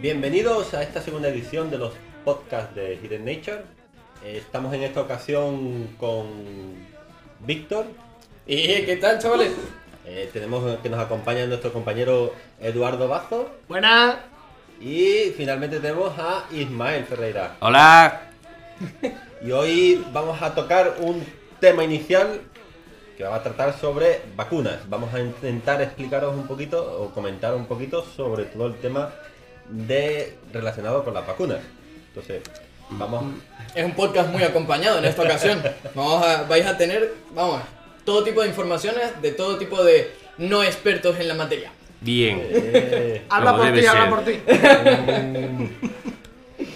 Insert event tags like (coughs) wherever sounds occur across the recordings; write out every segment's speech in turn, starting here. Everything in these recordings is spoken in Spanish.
Bienvenidos a esta segunda edición de los podcasts de Hidden Nature. Eh, Estamos en esta ocasión con Víctor. ¿Y qué tal, chavales? Eh, tenemos que nos acompaña nuestro compañero Eduardo Bazo. Buenas. Y finalmente tenemos a Ismael Ferreira. Hola. (laughs) Y hoy vamos a tocar un tema inicial que va a tratar sobre vacunas. Vamos a intentar explicaros un poquito o comentar un poquito sobre todo el tema de relacionado con las vacunas. Entonces, vamos Es un podcast muy acompañado en esta ocasión. Vamos a, vais a tener, vamos, todo tipo de informaciones de todo tipo de no expertos en la materia. Bien. eh, Habla por ti, habla por ti.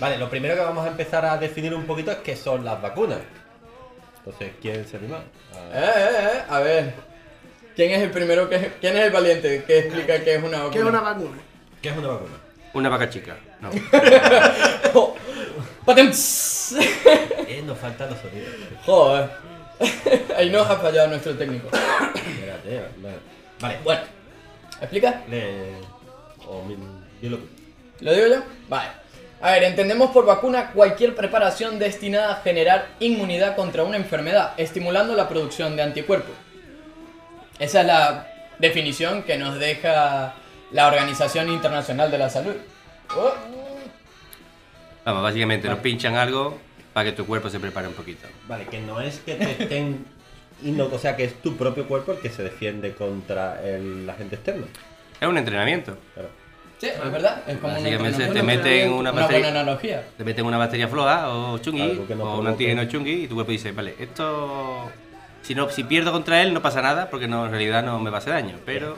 Vale, lo primero que vamos a empezar a definir un poquito es qué son las vacunas. Entonces, ¿quién se anima? Eh, eh, eh, a ver. ¿Quién es el primero que quién es el valiente que explica qué es una vacuna? ¿Qué es una vacuna? ¿Qué es una vacuna? Una vaca chica. No. (laughs) Oh. Eh, nos faltan los sonidos. Joder. (laughs) Ahí nos ha fallado nuestro técnico. Espérate, vale. Vale, Bueno, ¿explica? le... O mi... dilo tú. ¿Lo digo yo? Vale. A ver, entendemos por vacuna cualquier preparación destinada a generar inmunidad contra una enfermedad, estimulando la producción de anticuerpos. Esa es la definición que nos deja la Organización Internacional de la Salud. Oh, Vamos, básicamente nos pinchan algo para que tu cuerpo se prepare un poquito. Vale, que no es que te estén... (laughs) no- o sea, que es tu propio cuerpo el que se defiende contra el agente externo. Es un entrenamiento. Claro. Sí, es verdad. Es como Básicamente te meten una una bacteria- buena analogía. Te meten una bacteria floja o no o un antígeno chungui y tu cuerpo dice, vale, esto... Si, no, si pierdo contra él no pasa nada porque no, en realidad no me va a hacer daño, pero...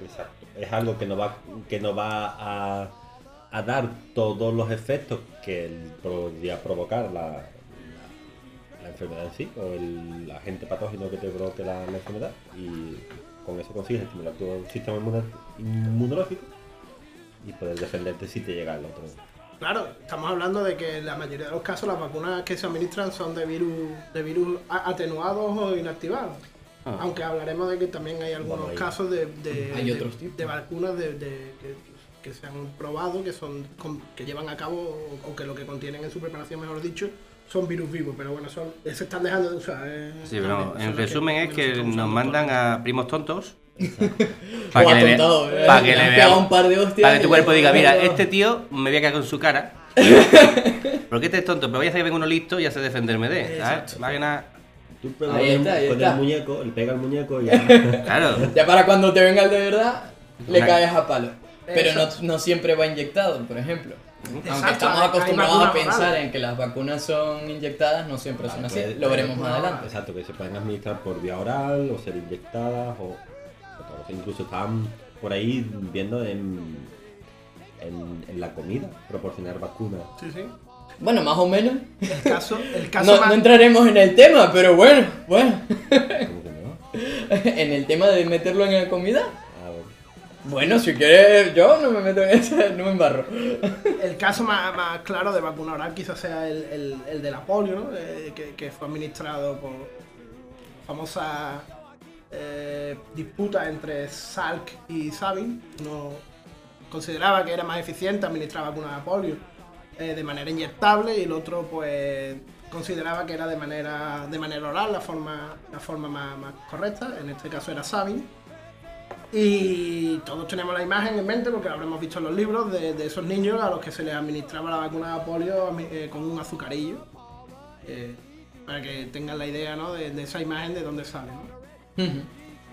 Exacto. Es algo que no va, que no va a, a dar todos los efectos que podría provocar la, la- la enfermedad en sí, o el agente patógeno que te provoque la, la enfermedad, y con eso consigues estimular tu sistema inmunológico y poder defenderte si te llega el otro. Claro, estamos hablando de que en la mayoría de los casos las vacunas que se administran son de virus, de virus atenuados o inactivados. Ah. Aunque hablaremos de que también hay algunos casos de, de- Hay de- otros tipos. de vacunas de, de- que, que se han probado, que son con- que llevan a cabo o, o que lo que contienen en su preparación, mejor dicho, son virus vivos. Pero bueno, son, se están dejando de usar. eh, Sí, pero también, en resumen es que nos mandan a primos tontos para que, le, atontado, vea- eh. para que Le pegado veamos un par de hostias para que tu cuerpo diga, mira, este tío me voy a quedar con su cara. (laughs) Porque este es tonto, pero voy a hacer que venga uno listo y hace defenderme de. ¿sabes? Exacto. Más que nada- Tú pruebas Ahí con está, ahí con está. el muñeco, le pega al muñeco y ya. (laughs) Claro. Ya para cuando te venga el de verdad, le Una- caes a palo. Pero no, no siempre va inyectado, por ejemplo. Aunque estamos acostumbrados a pensar en que las vacunas son inyectadas, no siempre son así. Puede- Lo veremos más adelante. Exacto, que se pueden administrar por vía oral o ser inyectadas o. incluso estaban por ahí viendo en, en, en la comida proporcionar vacunas. Sí, sí. Bueno, más o menos. El caso, el caso No, más- no entraremos en el tema, pero bueno, bueno. ¿Cómo que no? (laughs) en el tema de meterlo en la comida. Bueno. Bueno, si quieres, yo no me meto en eso, no me embarro. El caso más, más claro de vacuna oral quizás sea el, el- el de la polio, ¿no? Eh, que, que fue administrado por famosa eh, disputa entre Salk y Sabin. Uno consideraba que era más eficiente administrar vacunas de polio eh, de manera inyectable y el otro pues consideraba que era de manera, de manera oral la forma, la forma más, correcta. En este caso era Sabin. Y todos tenemos la imagen en mente, porque lo habremos visto en los libros, de, esos niños a los que se les administraba la vacuna de polio eh, con un azucarillo. Para que tengan la idea ¿no? de, de esa imagen de dónde sale. ¿no?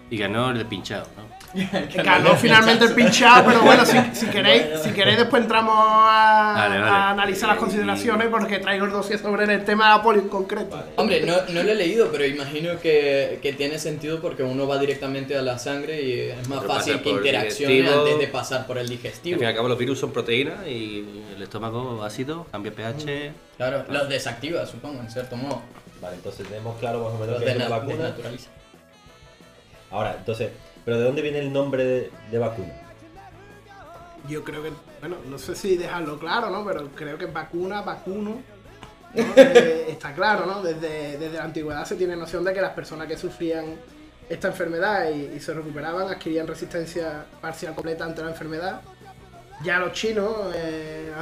Y ganó el pinchado, ¿no? (laughs) Ganó finalmente el pinchado, pero bueno, si, si (laughs) queréis, si queréis después entramos a, Vale, vale. a analizar las consideraciones porque traigo el dossier sobre el tema de la polio en concreto. Hombre, no, no lo he leído, pero imagino que, que tiene sentido porque uno va directamente a la sangre y es más Pero fácil que interaccione antes de pasar por el Al digestivo. fin y al cabo los virus son proteínas y el estómago ácido, cambia pH. Claro, los desactiva, supongo, en cierto modo. Vale, entonces tenemos claro más o menos Los qué es una vacuna. Ahora, entonces, ¿pero de dónde viene el nombre de, de vacuna? Yo creo que, bueno, no sé si dejarlo claro, ¿no? Pero creo que vacuna, vacuno, ¿no? (laughs) Eh, está claro, ¿no? Desde, desde la antigüedad se tiene noción de que las personas que sufrían esta enfermedad y, y se recuperaban adquirían resistencia parcial completa ante la enfermedad. Ya los chinos, eh,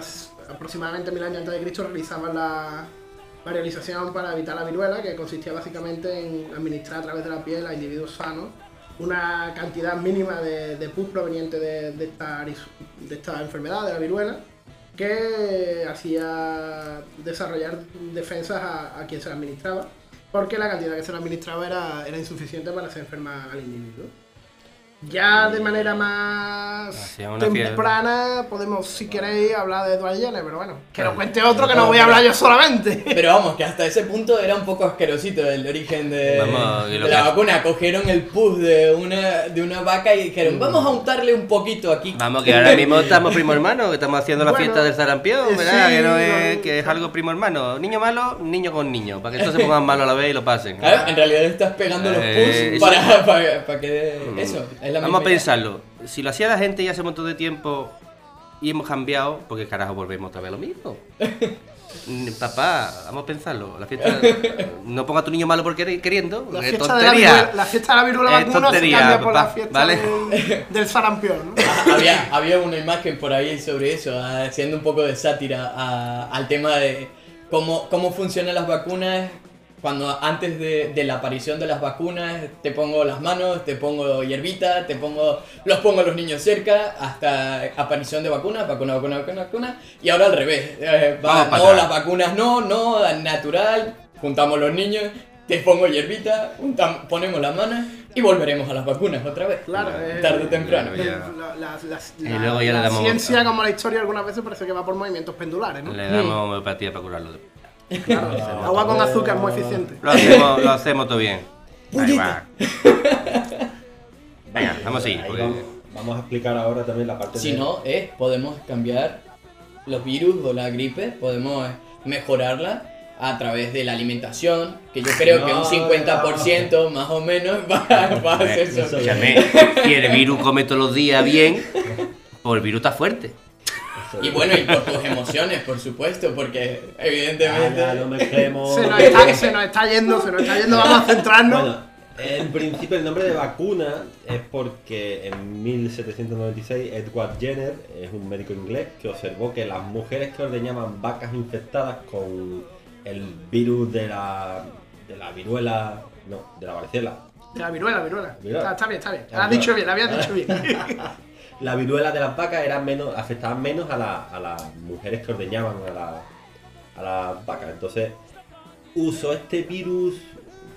aproximadamente mil años antes de Cristo, realizaban la variolización para evitar la viruela, que consistía básicamente en administrar a través de la piel a individuos sanos una cantidad mínima de, de pus proveniente de, esta, enfermedad, de la viruela, que hacía desarrollar defensas a, a quien se la administraba, porque la cantidad que se le administraba era, era insuficiente para hacer enferma al individuo. Ya de manera más temprana podemos, si queréis, hablar de Edward Jenner, pero bueno, que lo cuente otro que no voy a hablar yo solamente. Pero vamos, que hasta ese punto era un poco asquerosito el origen de, Vamos, la vacuna. Cogieron el pus de una, de una vaca y dijeron, vamos a untarle un poquito aquí. Vamos, que ahora mismo estamos primo hermano, que estamos haciendo la Bueno, fiesta del sarampión, eh, ¿verdad? sí, que, no es, que es algo primo hermano. Niño malo, niño con niño, para que todos se (laughs) pongan malos a la vez y lo pasen. Claro, en realidad le estás pegando los Eh, pus para, para, para que... Eso, es la Vamos a idea. pensarlo. Si lo hacía la gente ya hace un montón de tiempo y hemos cambiado, porque carajo volvemos otra vez a lo mismo. (laughs) Papá, vamos a pensarlo. La fiesta. (laughs) No ponga a tu niño malo porque queri- queriendo. La fiesta, de la tontería. viruela, la fiesta de la viruela Es vacuna se tontería, cambia por la papá, fiesta ¿vale? del, (laughs) del sarampión, ¿no? había, había una imagen por ahí sobre eso, haciendo un poco de sátira a- al tema de cómo, cómo funcionan las vacunas. Cuando antes de, de la aparición de las vacunas te pongo las manos, te pongo hierbita, te pongo, los pongo a los niños cerca, hasta aparición de vacunas, vacuna, vacuna, vacuna, vacuna, y ahora al revés. eh, va- no, atrás. las vacunas no, no, natural, juntamos los niños, te pongo hierbita, juntam- ponemos las manos y volveremos a las vacunas otra vez. Claro, eh, Tarde o temprano. La, la- la- Y luego ya le la damos- ciencia, como la historia, algunas veces parece que va por movimientos pendulares, ¿no? Le damos homeopatía para curarlo. Claro, (laughs) agua con azúcar es muy eficiente. Lo hacemos, lo hacemos todo bien. (laughs) Da igual. Venga, vamos a seguir. Ahí porque- vamos, a explicar ahora también la parte Si de- no, eh, podemos cambiar los virus o la gripe, podemos mejorarla a través de la alimentación, que yo creo que un No, 50% más o menos (laughs) va, va a ser Eso. Escúchame, si el virus come todos los días bien, pues el virus está fuerte. Y bueno, y por tus emociones, por supuesto, porque Ah, evidentemente... ya, no mezclemos. Se nos, está, se nos está yendo, se nos está yendo, vamos a centrarnos. Bueno, en principio el nombre de vacuna es porque en 1796 Edward Jenner es un médico inglés que observó que las mujeres que ordeñaban vacas infectadas con el virus de la, de la viruela, no, de la varicela, De la viruela, viruela. Viruela. Está, está bien, está bien. Ah, Has dicho bien, habías dicho bien. (laughs) la viruela de las vacas era menos, afectaba menos a, la- a las mujeres que ordeñaban a, la- a las vacas. Entonces usó este virus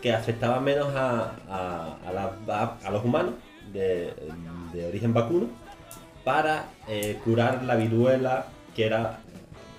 que afectaba menos a, a- los humanos de, de origen vacuno para eh, curar la viruela que era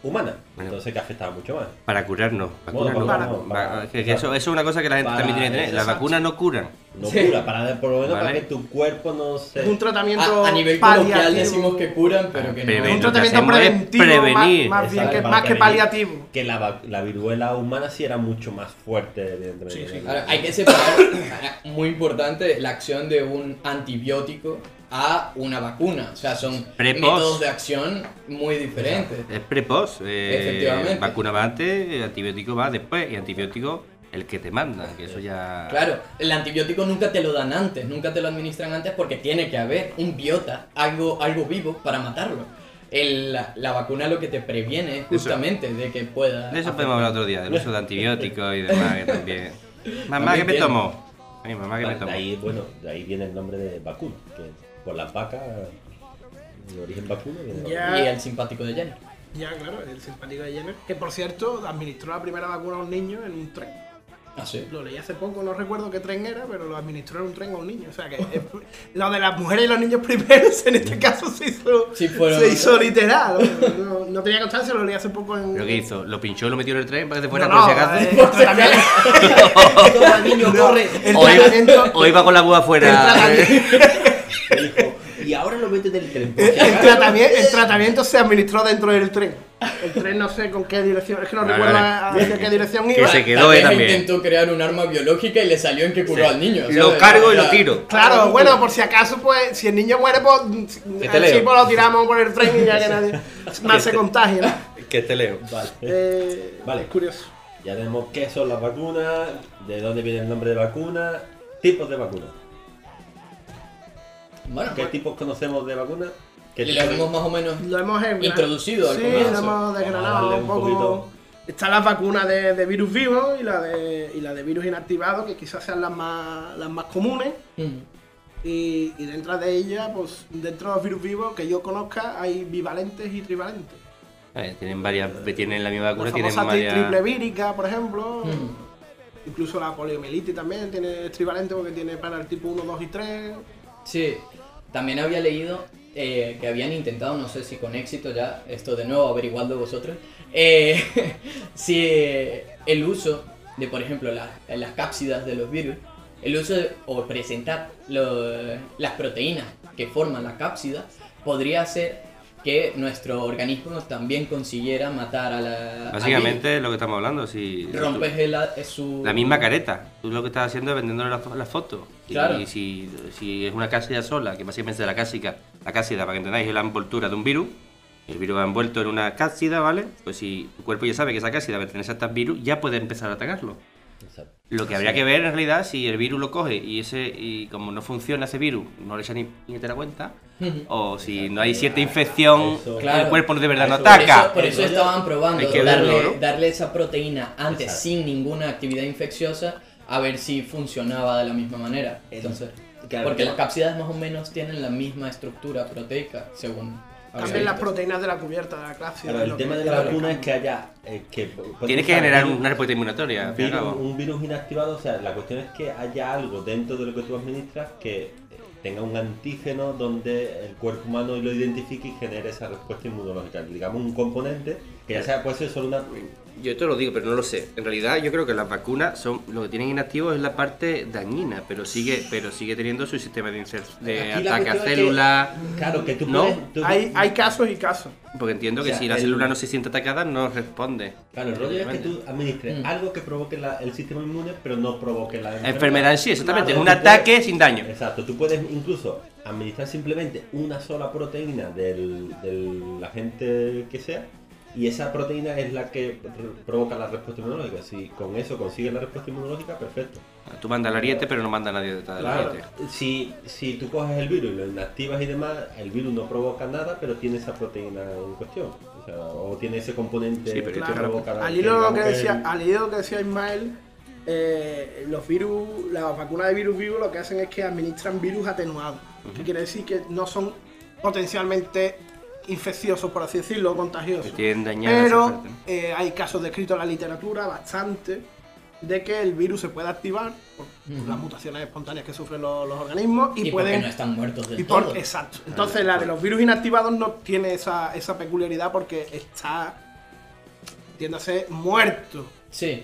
humana. Bueno. Entonces que afectaba mucho más. Para curarnos. Bueno, para- Va- para- que- que eso, eso es una cosa que la gente Para- también tiene que tener. Las vacunas no curan. No Sí. cura, para, por lo menos para Vale. que tu cuerpo no se... Es un tratamiento A, a nivel coloquial paliativo. decimos que curan, pero que no... un tratamiento preventivo, prevenir. más, más bien que, para más que paliativo. que la, la viruela humana sí era mucho más fuerte, evidentemente. Sí, sí. Ahora, hay que separar, (coughs) muy importante, la acción de un antibiótico a una vacuna. O sea, son métodos de acción muy diferentes. Es pre-post. eh, Efectivamente. Vacuna va antes, el antibiótico va después. Y antibiótico el que te mandan, que eso ya. Claro, el antibiótico nunca te lo dan antes, nunca te lo administran antes porque tiene que haber un biota, algo, algo vivo para matarlo. El- la, la vacuna lo que te previene es justamente de que pueda... De eso podemos hablar otro día, del uso de antibióticos y demás, que también. (laughs) Mamá, ¿qué me También tomo? Ay, mamá, ¿qué me De tomo? ahí, bueno, de ahí viene el nombre de vacuna, que por las vacas, de origen vacuno, Ya. Y el simpático de Jenner. Ya, claro, el simpático de Jenner. Que por cierto, administró la primera vacuna a un niño en un tren. Ah, sí. Lo leí hace poco, no recuerdo qué tren era, pero lo administró en un tren a un niño. O sea que es- (laughs) lo de las mujeres y los niños primeros en este caso se hizo, Sí, fueron- se hizo literal. No, no- no tenía constancia, lo leí hace poco en. ¿Pero qué hizo? ¿Lo pinchó y lo metió en el tren para que se fuera No, por si no, acaso? eh, O iba, o con la agua afuera. (laughs) El Y dijo, y ahora lo meten del tren. por El, si el acaso". tratamiento, el tratamiento se administró dentro del tren. El tren no sé con qué dirección, es que no Vale, recuerdo vale. hacia qué dirección Que iba. se quedó él también. intentó crear un arma biológica y le salió en que curó Sí. al niño. Lo ¿sabes? cargo y lo tiro. Claro, bueno, por si acaso, pues, si el niño muere, pues, te así leo. pues lo tiramos por el tren y ya que nadie (laughs) más se contagie, ¿no? Que te leo. Vale. Eh, Vale. Es curioso. Ya tenemos qué son las vacunas, de dónde viene el nombre de vacuna, tipos de vacunas. Bueno, ¿Qué tipos conocemos de vacunas? ¿Qué y lo hemos más o menos. Lo hemos desgranado. Introducido al Sí, lo hemos desgranado un un poco. poquito. Están las vacunas de, de virus vivos y la de, y la de virus inactivado, que quizás sean las más, las más comunes. Mm. Y, y dentro de ellas, pues dentro de los virus vivos que yo conozca, hay bivalentes y trivalentes. Eh, tienen varias, tienen la misma vacuna, La tienen tri- triple varias. vírica, por ejemplo. Mm. Incluso la poliomielitis también tiene es trivalente porque tiene para el tipo 1, 2 y 3. Sí, también había leído eh, que habían intentado, no sé si con éxito ya, esto de nuevo averiguando vosotros, eh, (laughs) si el uso de, por ejemplo, la- las cápsidas de los virus, el uso o presentar lo- las proteínas que forman la cápsida, podría hacer que nuestro organismo también consiguiera matar a la... Básicamente es lo que estamos hablando. Si. Rompes el- su... La misma careta. Tú lo que estás haciendo es vendiéndole la, fo- la foto. Y, Claro. y si, si es una cásida sola, que básicamente es la cásica, la cásida, para que entendáis, es la envoltura de un virus. El virus va envuelto en una cásida, ¿vale? Pues si tu cuerpo ya sabe que esa cásida pertenece a este virus, ya puede empezar a atacarlo. Exacto. Lo que habría que ver en realidad si el virus lo coge y ese y como no funciona ese virus, no le echa ni, ni te da cuenta, o si no hay cierta infección, Eso- Claro. el cuerpo de verdad no Por ataca. eso, por eso estaban probando verlo, darle, ¿no? darle esa proteína antes Exacto. sin ninguna actividad infecciosa a ver si funcionaba de la misma manera. Entonces, porque las cápsidas más o menos tienen la misma estructura proteica, según. También las proteínas de la cubierta de la clase. El tema de la vacuna es que haya. eh, que Tienes que generar virus- una respuesta inmunitaria. virus- un virus inactivado, o sea, la cuestión es que haya algo dentro de lo que tú administras que tenga un antígeno donde el cuerpo humano lo identifique y genere esa respuesta inmunológica. Digamos un componente que ya sea, puede ser solo una. Yo te lo digo, pero no lo sé. En realidad, yo creo que las vacunas son lo que tienen inactivo es la parte dañina, pero sigue, pero sigue teniendo su sistema de, ataque a cuestión es que- células. Claro, que tú ¿No? puedes. tú- Hay, hay casos y casos. Porque entiendo que O sea, si la el- célula no se siente atacada, no responde. Claro, el rollo es que tú administres Mm. algo que provoque la- el sistema inmune, pero no provoque la La enfermedad en sí, exactamente. Claro, es un puedes- ataque sin daño. Exacto, tú puedes incluso administrar simplemente una sola proteína del, del agente que sea y esa proteína es la que provoca la respuesta inmunológica. Si con eso consigues la respuesta inmunológica, perfecto. Tú mandas el ariete, pero no manda a nadie detrás del Claro, ariete. si, si tú coges el virus y lo inactivas y demás, el virus no provoca nada, pero tiene esa proteína en cuestión. O, sea, o tiene ese componente Sí, pero que es provoca la- Al que hilo de lo que digamos decía, el- al hilo de lo que decía Ismael, eh, los virus, las vacunas de virus vivos lo que hacen es que administran virus atenuados. Que quiere decir que no son potencialmente infecciosos, por así decirlo, o contagiosos. Pero parte, ¿no? eh, hay casos descritos en la literatura, bastante, de que el virus se puede activar por las mutaciones espontáneas que sufren los, los organismos y, Y, porque pueden no están muertos del y por- todo. exacto. Entonces la de los virus inactivados no tiene esa, esa peculiaridad porque está, entiéndase, muerto. Sí.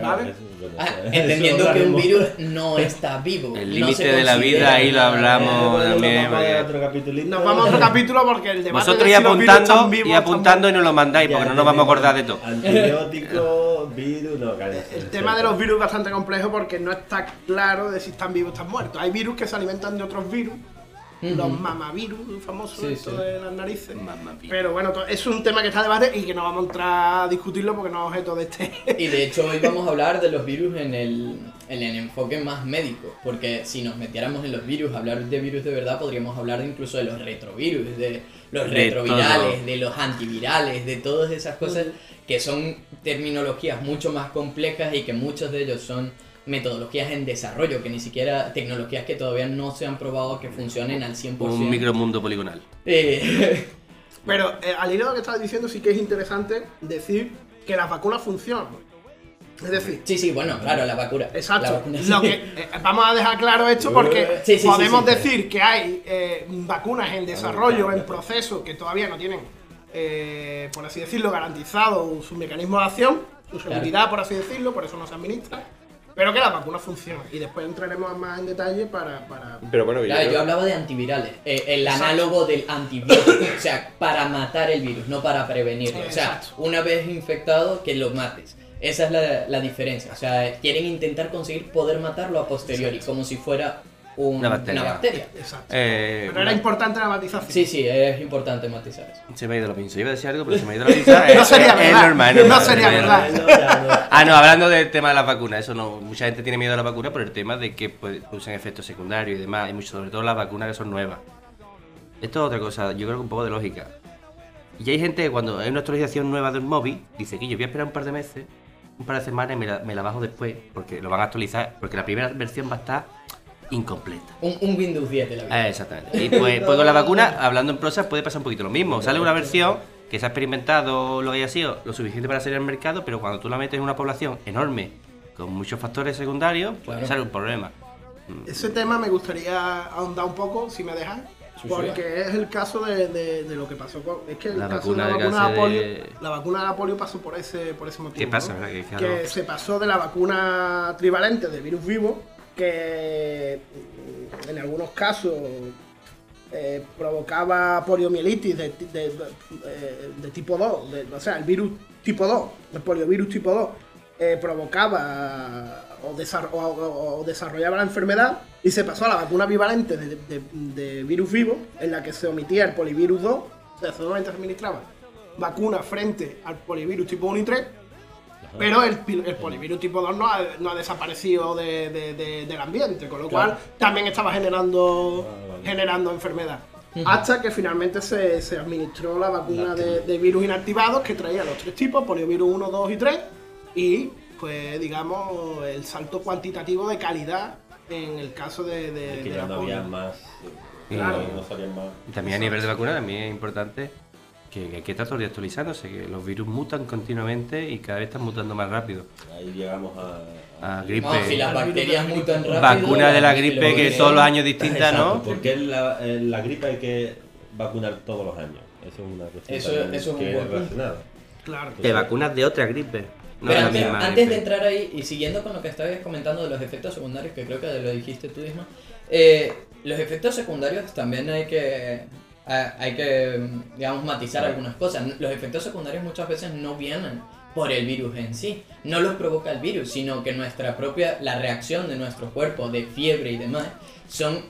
¿Vale? Ah, (laughs) entendiendo que un virus no está vivo. El no límite de la vida, ahí lo hablamos. Eh, también, nos vamos a otro capitulito. Nos vamos a otro capítulo porque el debate Vosotros de y si los virus están apuntando, vivos y apuntando y nos lo mandáis, porque no nos vamos a acordar de todo. Antibiótico, virus, no, cállense, El tema de los virus es bastante complejo porque no está claro de si están vivos o están muertos. Hay virus que se alimentan de otros virus, los mamavirus famosos Sí, esto sí. de las narices. Mamavirus. Pero bueno, es un tema que está a debate y que no vamos a entrar a discutirlo porque no es objeto de este. (laughs) Y de hecho hoy vamos a hablar de los virus en el, en el enfoque más médico, porque si nos metiéramos en los virus, hablar de virus de verdad, podríamos hablar incluso de los retrovirus, de los De retrovirales, todo. de los antivirales, de todas esas cosas que son terminologías mucho más complejas y que muchos de ellos son metodologías en desarrollo, que ni siquiera tecnologías que todavía no se han probado que funcionen al 100%. Un micromundo poligonal. Eh, (laughs) Pero eh, al hilo de lo que estabas diciendo, sí que es interesante decir que las vacunas funcionan. Es decir, sí, sí, bueno, claro, la vacuna. La Exacto. Lo que, eh, vamos a dejar claro esto porque Sí, sí, sí, podemos sí, decir que hay eh, vacunas en desarrollo, en proceso, que todavía no tienen, eh, por así decirlo, garantizado su mecanismo de acción, su Claro. seguridad, por así decirlo, por eso no se administra, pero que las vacunas funcionan. Y después entraremos más en detalle para... para... Pero bueno, Claro, yo hablaba de antivirales, eh, el Exacto. análogo del antibiótico, o sea, para matar el virus, no para prevenirlo. O sea, Exacto. una vez infectado, que lo mates. Esa es la, la diferencia. O sea, quieren intentar conseguir poder matarlo a posteriori, como si fuera un- Una bacteria. bacteria. Exacto. Eh, Pero era importante la matización. Sí, sí, es importante matizar eso. Se me ha ido la pinza. Iba a decir algo, pero se me ha ido la pinza. (laughs) No Es- sería es, verdad. normal, es No normal, sería es verdad. normal. Ah, no, hablando del tema de las vacunas, eso no. Mucha gente tiene miedo a la vacuna por el tema de que pues, usan efectos secundarios y demás, y mucho, sobre todo las vacunas que son nuevas. Esto es otra cosa, yo creo que un poco de lógica. Y hay gente que cuando hay una actualización nueva del móvil, dice que yo voy a esperar un par de meses, un par de semanas y me la, me la bajo después, porque lo van a actualizar, porque la primera versión va a estar incompleta. Un, un Windows 10 de la vida. Ah, exactamente. Y pues, pues con la vacuna, hablando en prosa, puede pasar un poquito lo mismo. Sale una versión que se ha experimentado lo que haya sido lo suficiente para salir al mercado, pero cuando tú la metes en una población enorme, con muchos factores secundarios, pues Claro. sale un problema. Ese tema me gustaría ahondar un poco, si me sí. Porque es el caso de, de- de lo que pasó con. Es que el La caso vacuna de la vacuna de polio. de- La vacuna de la polio pasó por ese, por ese motivo. ¿Qué pasa. Que se pasó de la vacuna trivalente de virus vivo, que mm, en algunos casos eh, provocaba poliomielitis de, eh, tipo 2, de- o sea, el virus tipo 2, el poliovirus tipo 2, eh, provocaba o, desar- o- o- o desarrollaba la enfermedad y se pasó a la vacuna bivalente de virus vivo, en la que se omitía el polivirus 2, o sea, solamente se administraba vacuna frente al polivirus tipo 1 y 3, pero el, el polivirus tipo 2 no ha, no ha desaparecido de- de- de- del ambiente, con lo Claro. cual también estaba generando, Ah, vale. generando enfermedad. Hasta que finalmente se, se administró la vacuna de, de virus inactivados que traía los tres tipos, poliovirus 1, 2 y 3, y pues digamos el salto cuantitativo de calidad en el caso de, de, Es que de ya la no había más. eh, Claro. No salían más. Y también a nivel de vacuna también es importante que, que hay que estar todo el día actualizándose, que los virus mutan continuamente y cada vez están mutando más rápido. Ahí llegamos a. A gripe. No, si las bacterias mutan rápido. Vacuna de la gripe que todos los años distinta, Exacto, ¿no? Porque la, la gripe hay que vacunar todos los años. Eso es una cuestión Eso- eso es un que buen punto. relacionada. Claro. Te vacunas de otra gripe. No Pero antes, misma antes de entrar ahí y siguiendo con lo que estabas comentando de los efectos secundarios, que creo que lo dijiste tú mismo, eh, los efectos secundarios también hay que, a- hay que, digamos, matizar algunas cosas. Los efectos secundarios muchas veces no vienen por el virus en sí, no los provoca el virus, sino que nuestra propia, la reacción de nuestro cuerpo de fiebre y demás, son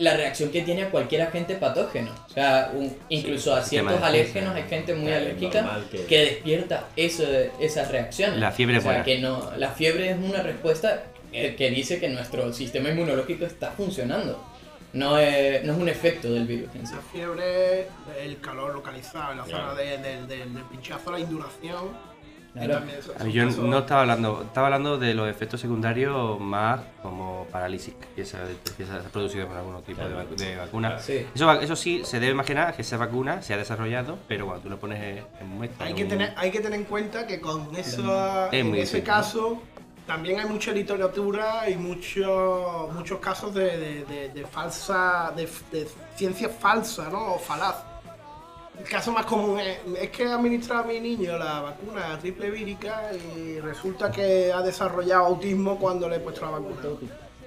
la reacción que tiene a cualquier agente patógeno. O sea, un- incluso a ciertos alérgenos hay gente muy alérgica que- que despierta eso, esas reacciones. La fiebre o sea, buena. que no, la fiebre es una respuesta que dice que nuestro sistema inmunológico está funcionando. No es, no es un efecto del virus en sí. La fiebre, el calor localizado en la Claro. zona de- del- del- del pinchazo, la induración. Claro. eso- Yo no estaba hablando, estaba hablando de los efectos secundarios más como parálisis que se, que se ha producido por algún tipo de, vacu- de vacuna. Sí. Eso, eso sí, se debe imaginar que esa vacuna se ha desarrollado, pero cuando tú lo pones en muestra. Hay que, un- tener, hay que tener en cuenta que con eso, Es en ese difícil. caso también hay mucha literatura y mucho- muchos casos de, de- de- de falsa, de, ciencia falsa, ¿no? O falaz. El caso más común es, es que he administrado a mi niño la vacuna triple vírica y resulta que ha desarrollado autismo cuando le he puesto la vacuna.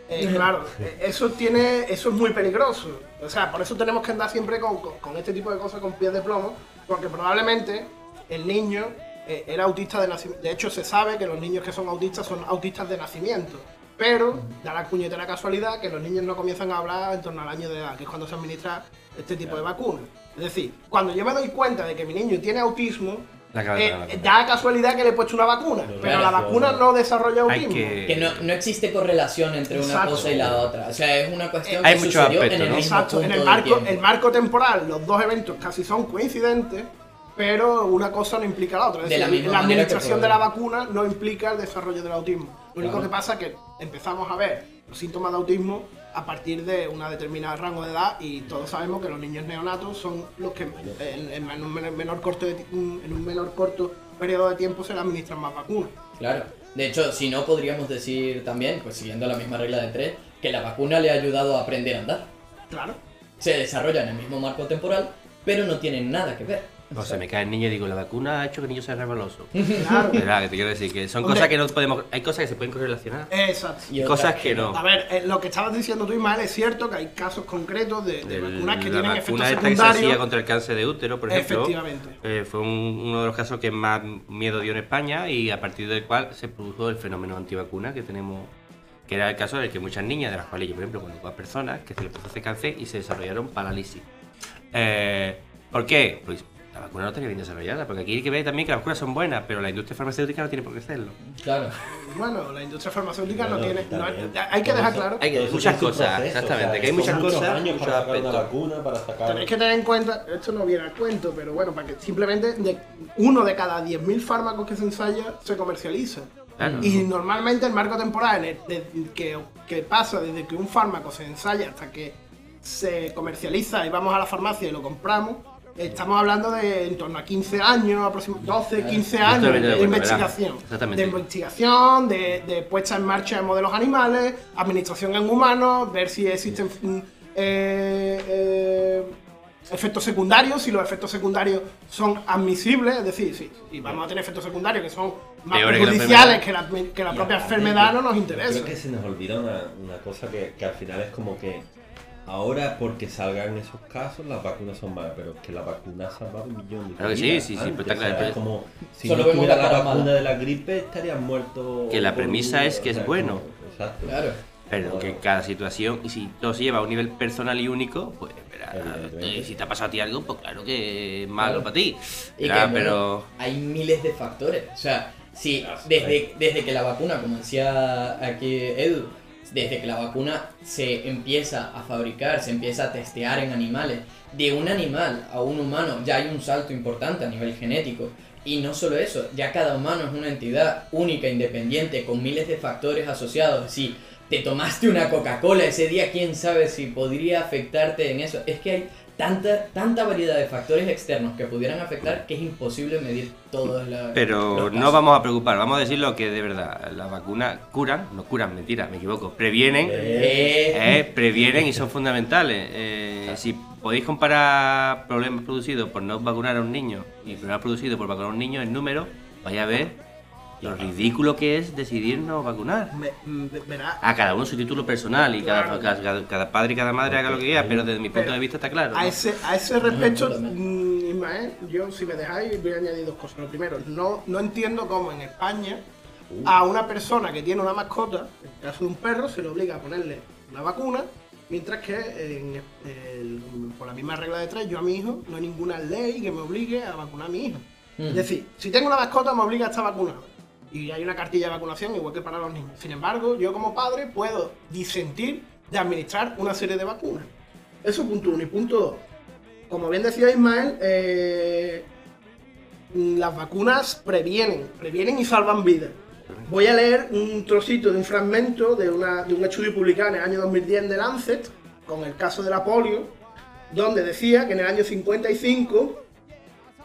Eh, claro, eso tiene, eso es muy peligroso. O sea, por eso tenemos que andar siempre con, con- con este tipo de cosas con pies de plomo, porque probablemente el niño eh, era autista de nacimiento. De hecho, se sabe que los niños que son autistas son autistas de nacimiento. Pero da la puñetera casualidad que los niños no comienzan a hablar en torno al año de edad, que es cuando se administra este tipo de vacunas. Es decir, cuando yo me doy cuenta de que mi niño tiene autismo, La cabeza eh, la da casualidad que le he puesto una vacuna, pero la vacuna no desarrolla autismo. que- Que no, no existe correlación entre una Exacto. cosa y la otra. O sea, es una cuestión Hay que muchos sucedió aspectos, en el ¿no? mismo Exacto, en punto el del marco, el marco temporal, los dos eventos casi son coincidentes, pero una cosa no implica la otra. Es De la decir, administración de la vacuna no implica el desarrollo del autismo. Lo único Claro. que pasa es que empezamos a ver los síntomas de autismo a partir de una determinada rango de edad y todos sabemos que los niños neonatos son los que en, en un menor, corto de en un menor corto periodo de tiempo se le administran más vacunas. Claro. De hecho, si no, podríamos decir también, pues siguiendo la misma regla de tres, que la vacuna le ha ayudado a aprender a andar. Claro. Se desarrolla en el mismo marco temporal, pero no tienen nada que ver. O se me cae el niño y digo, la vacuna ha hecho que el niño sea rebaloso. (laughs) Claro. ¿Verdad? Que te quiero decir que son Hombre. cosas que no podemos. Hay cosas que se pueden correlacionar. Exacto. Y cosas que no. A ver, eh, lo que estabas diciendo tú, Ismael, es cierto que hay casos concretos de, de vacunas que la tienen efectos vacuna esta que se secundarios. hacía contra el cáncer de útero, por ejemplo, Efectivamente. eh, fue un- uno de los casos que más miedo dio en España y a partir del cual se produjo el fenómeno antivacuna que tenemos que era el caso del que muchas niñas, de las cuales yo, por ejemplo, conozco a personas que se les hacer cáncer y se desarrollaron parálisis. Eh, ¿Por qué? Pues la vacuna no tenía bien desarrollada, porque aquí hay que ver también que las vacunas son buenas, pero la industria farmacéutica no tiene por qué hacerlo. Claro. Bueno, la industria farmacéutica no tiene. no hay- que dejar claro. Hay que- muchas cosas, proceso, exactamente, o sea, que hay muchas muchos cosas, años muchos para sacar una aspectos. vacuna, para sacar... Tenéis que tener en cuenta, esto no viene al cuento, pero bueno, para que simplemente de uno de cada 10.000 fármacos que se ensaya se comercializa. Claro. Y normalmente el marco temporal en el- de- que, que pasa desde que un fármaco se ensaya hasta que se comercializa y vamos a la farmacia y lo compramos, estamos hablando de en torno a 15 años, aproximadamente 12, 15 Yo estoy años de, investigación. De investigación, de, de puesta en marcha de modelos animales, administración en humanos, ver si existen mm, eh, eh, efectos secundarios, si los efectos secundarios son admisibles, es decir, si, si vamos a tener efectos secundarios que son más que la perjudiciales que la, que la propia enfermedad, no nos interesa. Creo que se nos olvida una, una cosa que, que al final es como que ahora porque salgan esos casos las vacunas son malas, pero es que la vacuna ha salvado millones de Claro que sí, vidas sí, sí, antes, pero está o sea, claro, es como si Solo no tuviera la vacuna mala. de la gripe estarían muertos. Que la premisa un- es que o es bueno. como- exacto. Claro. Pero que cada situación, y si todo se lleva a un nivel personal y único, pues verá, Evidentemente. eh, si te ha pasado a ti algo, pues claro que es malo Claro. para ti. Y Verá, que, pero hay miles de factores. O sea, si Claro, desde, desde que la vacuna, como decía aquí Edu, desde que la vacuna se empieza a fabricar, se empieza a testear en animales, de un animal a un humano ya hay un salto importante a nivel genético. Y no solo eso, ya cada humano es una entidad única, independiente, con miles de factores asociados. Si te tomaste una Coca-Cola ese día, quién sabe si podría afectarte en eso. Es que hay tanta, tanta variedad de factores externos que pudieran afectar que es imposible medir todos la- Pero no vamos a preocupar, vamos a decir lo que de verdad. Las vacunas curan, no curan, mentira, me equivoco. Previenen, Eh, eh, previenen y son fundamentales. Eh, si podéis comparar problemas producidos por no vacunar a un niño y problemas producidos por vacunar a un niño en número, vaya a ver lo ridículo que es decidir no vacunar. Me- mm, A cada uno su título personal y cada, Claro. cada, cada padre y cada madre haga lo que quiera, pero desde mi punto de vista está claro. A ese, a ese respecto, mm, Ismael, yo si me dejáis voy a añadir dos cosas. Lo primero, no, no entiendo cómo en España a una persona que tiene una mascota, en el caso de un perro, se le obliga a ponerle la vacuna, mientras que en el- por la misma regla de tres, yo a mi hijo no hay ninguna ley que me obligue a vacunar a mi hijo. Es decir, si tengo una mascota me obliga a estar vacunado. Y hay una cartilla de vacunación igual que para los niños. Sin embargo, yo como padre puedo disentir de administrar una serie de vacunas. Eso punto uno. Y punto dos. Como bien decía Ismael, eh, las vacunas previenen, previenen y salvan vidas. Voy a leer un trocito de un fragmento de, una- de un estudio publicado en el año 2010 de Lancet, con el caso de la polio, donde decía que en el año 55,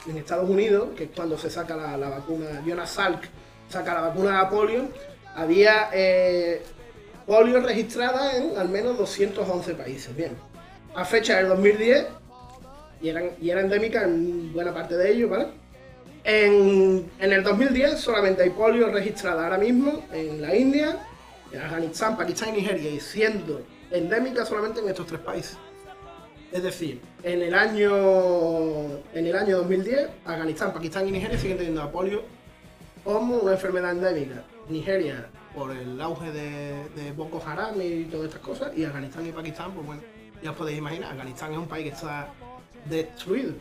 en Estados Unidos, que es cuando se saca la, la vacuna, Jonas Salk saca la vacuna de polio, había eh, polio registrada en al menos 211 países. Bien, a fecha del 2010, y, eran, y era endémica en buena parte de ellos, ¿vale? En, en el 2010 solamente hay polio registrada ahora mismo en la India, en Afganistán, Pakistán y Nigeria, y siendo endémica solamente en estos tres países. Es decir, en el año en el año 2010, Afganistán, Pakistán y Nigeria siguen teniendo a polio como una enfermedad endémica. Nigeria por el auge de, de Boko Haram y todas estas cosas, y Afganistán y Pakistán, pues bueno, ya os podéis imaginar, Afganistán es un país que está destruido.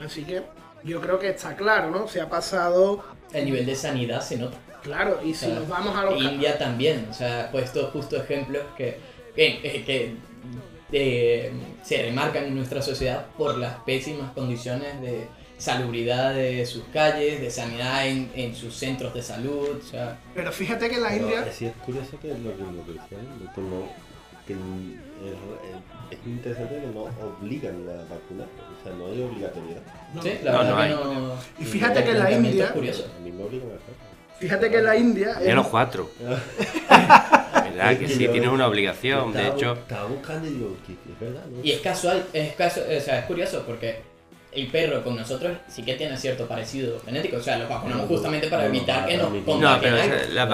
Así que yo creo que está claro, ¿no? Se ha pasado, El nivel de sanidad se nota. claro, y si O sea, nos vamos a los... India también, o sea, puesto justo ejemplos que, que, que- que, eh, se remarcan en nuestra sociedad por las pésimas condiciones de salubridad de sus calles, de sanidad en, en sus centros de salud, o sea, Pero fíjate que en la Pero India... es, sí es curioso que lo que, lo que dicen, que no- que es, es interesante que no obligan a vacunar, o sea, no hay obligatoriedad. no, sí, la No, verdad no que hay. no... Y fíjate que en la India- es curioso. A mí me obligan a. Fíjate que en la India... es- Menos cuatro. (laughs) ¿Verdad? Que Es sí, tienes una obligación. De estaba hecho, bu- Estaba buscando y digo, que que es verdad, ¿no? Y es casual, es, o sea, es curioso porque el perro con nosotros sí que tiene cierto parecido genético. O sea, lo vacunamos justamente para evitar que nos contagien No, pero